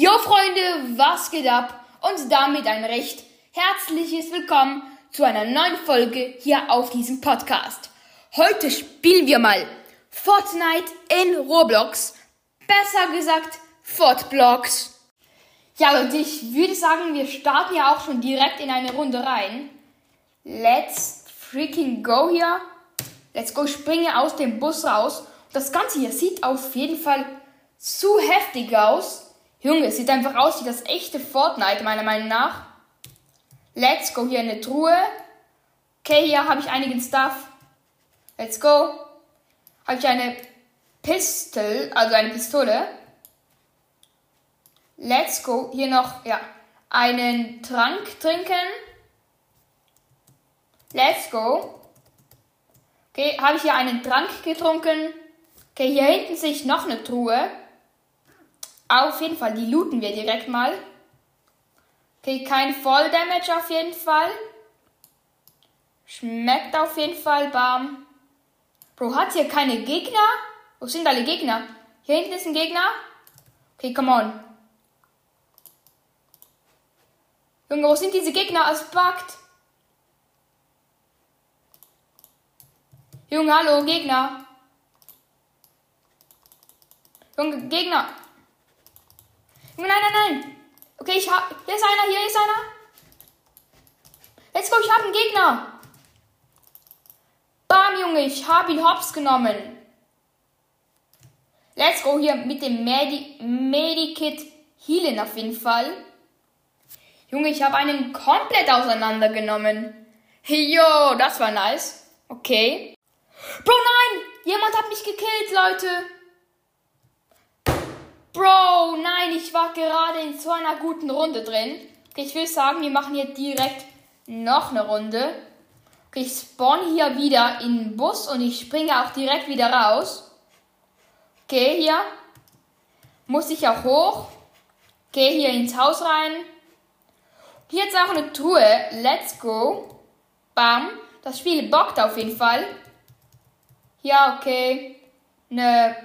Jo Freunde, was geht ab? Und damit ein recht herzliches Willkommen zu einer neuen Folge hier auf diesem Podcast. Heute spielen wir mal Fortnite in Roblox. Besser gesagt, Fortblocks. Ja, und ich würde sagen, wir starten ja auch schon direkt in eine Runde rein. Let's freaking go hier. Let's go, springe aus dem Bus raus. Das Ganze hier sieht auf jeden Fall zu heftig aus. Junge, es sieht einfach aus wie das echte Fortnite, meiner Meinung nach. Let's go, hier eine Truhe. Okay, hier habe ich einigen Stuff. Let's go. Habe ich eine Pistol, also eine Pistole. Let's go. Hier noch, ja, einen Trank trinken. Let's go. Okay, habe ich hier einen Trank getrunken. Okay, hier hinten sehe ich noch eine Truhe. Auf jeden Fall, die looten wir direkt mal. Okay, kein Voll Damage auf jeden Fall. Schmeckt auf jeden Fall, bam. Bro, hat hier keine Gegner? Wo sind alle Gegner? Hier hinten ist ein Gegner. Okay, come on. Junge, wo sind diese Gegner? Es buggt. Junge, hallo, Gegner. Junge, Gegner. Nein, nein, nein. Okay, ich hab. Hier ist einer, hier ist einer. Let's go, ich hab einen Gegner. Bam, Junge, ich hab ihn hops genommen. Let's go hier mit dem Medi Medikit healen auf jeden Fall. Junge, ich habe einen komplett auseinandergenommen. Jo, das war nice. Okay. Bro, nein! Jemand hat mich gekillt, Leute. Bro, nein, ich war gerade in so einer guten Runde drin. Okay, ich will sagen, wir machen hier direkt noch eine Runde. Okay, ich spawn hier wieder in den Bus und ich springe auch direkt wieder raus. Okay, hier. Muss ich auch hoch. Gehe hier ins Haus rein. Hier ist auch eine Truhe. Let's go. Bam. Das Spiel bockt auf jeden Fall. Ja, okay. Ne,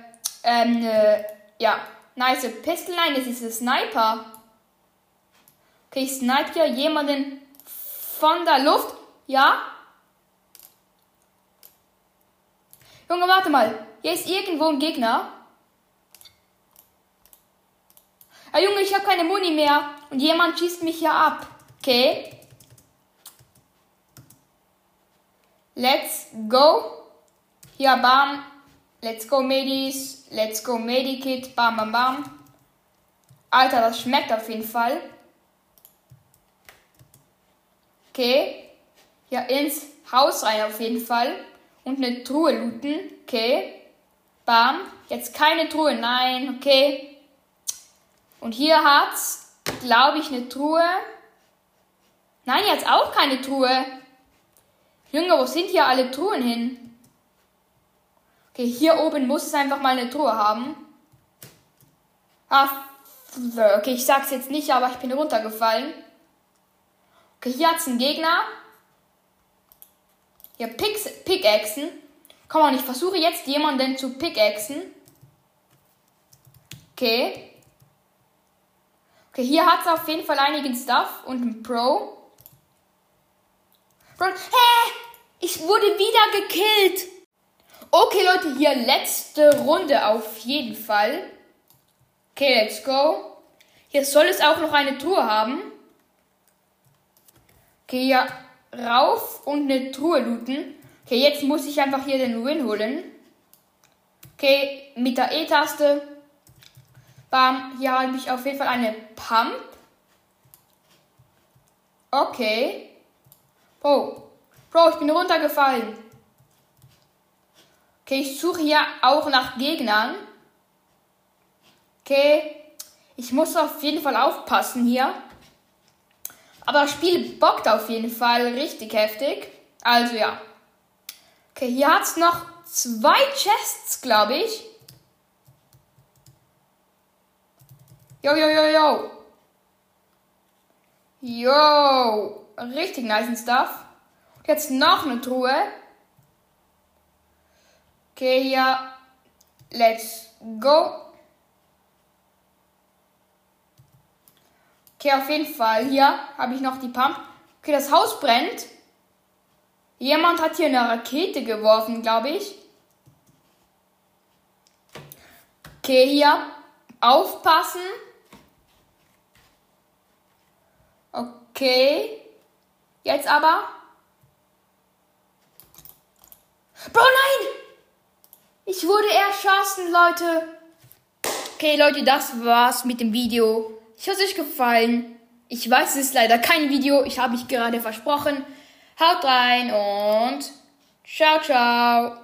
ähm, ne, ja. Nice Pistol. Nein, das ist ein Sniper. Okay, ich snipe hier jemanden von der Luft. Ja. Junge, warte mal. Hier ist irgendwo ein Gegner. Ah, Junge, ich habe keine Muni mehr. Und jemand schießt mich hier ab. Okay. Let's go. Hier, bam. Let's go, Medis. Let's go, Medikit. Bam, bam, bam. Alter, das schmeckt auf jeden Fall. Okay. Hier ins Haus rein auf jeden Fall. Und eine Truhe looten. Okay. Bam. Jetzt keine Truhe. Nein. Okay. Und hier hat's, glaube ich, eine Truhe. Nein, jetzt auch keine Truhe. Junge, wo sind hier alle Truhen hin? Okay, hier oben muss es einfach mal eine Truhe haben. Ah, okay, ich sag's jetzt nicht, aber ich bin runtergefallen. Okay, hier hat's einen Gegner. Hier Picks, Pickaxen. Komm on, ich versuche jetzt jemanden zu pickaxen. Okay. Okay, hier hat's auf jeden Fall einigen Stuff und ein Pro. Bro, hä? Ich wurde wieder gekillt. Okay, Leute, hier letzte Runde auf jeden Fall. Okay, let's go. Hier soll es auch noch eine Truhe haben. Okay, hier rauf und eine Truhe looten. Okay, jetzt muss ich einfach hier den Win holen. Okay, mit der E-Taste. Bam, hier habe ich auf jeden Fall eine Pump. Okay. Bro. Bro, ich bin runtergefallen. Okay, ich suche hier auch nach Gegnern. Okay. Ich muss auf jeden Fall aufpassen hier. Aber das Spiel bockt auf jeden Fall richtig heftig. Also ja. Okay, hier hat es noch zwei Chests, glaube ich. Yo, yo, yo, yo. Yo. Richtig nice Stuff. Jetzt noch eine Truhe. Okay, hier. Let's go. Okay, auf jeden Fall. Hier habe ich noch die Pump. Okay, das Haus brennt. Jemand hat hier eine Rakete geworfen, glaube ich. Okay, hier aufpassen. Okay. Jetzt aber. Bro, nein! Ich wurde erschossen, Leute. Okay, Leute, das war's mit dem Video. Ich hoffe, es euch gefallen. Ich weiß, es ist leider kein Video. Ich habe mich gerade versprochen. Haut rein und ciao, ciao.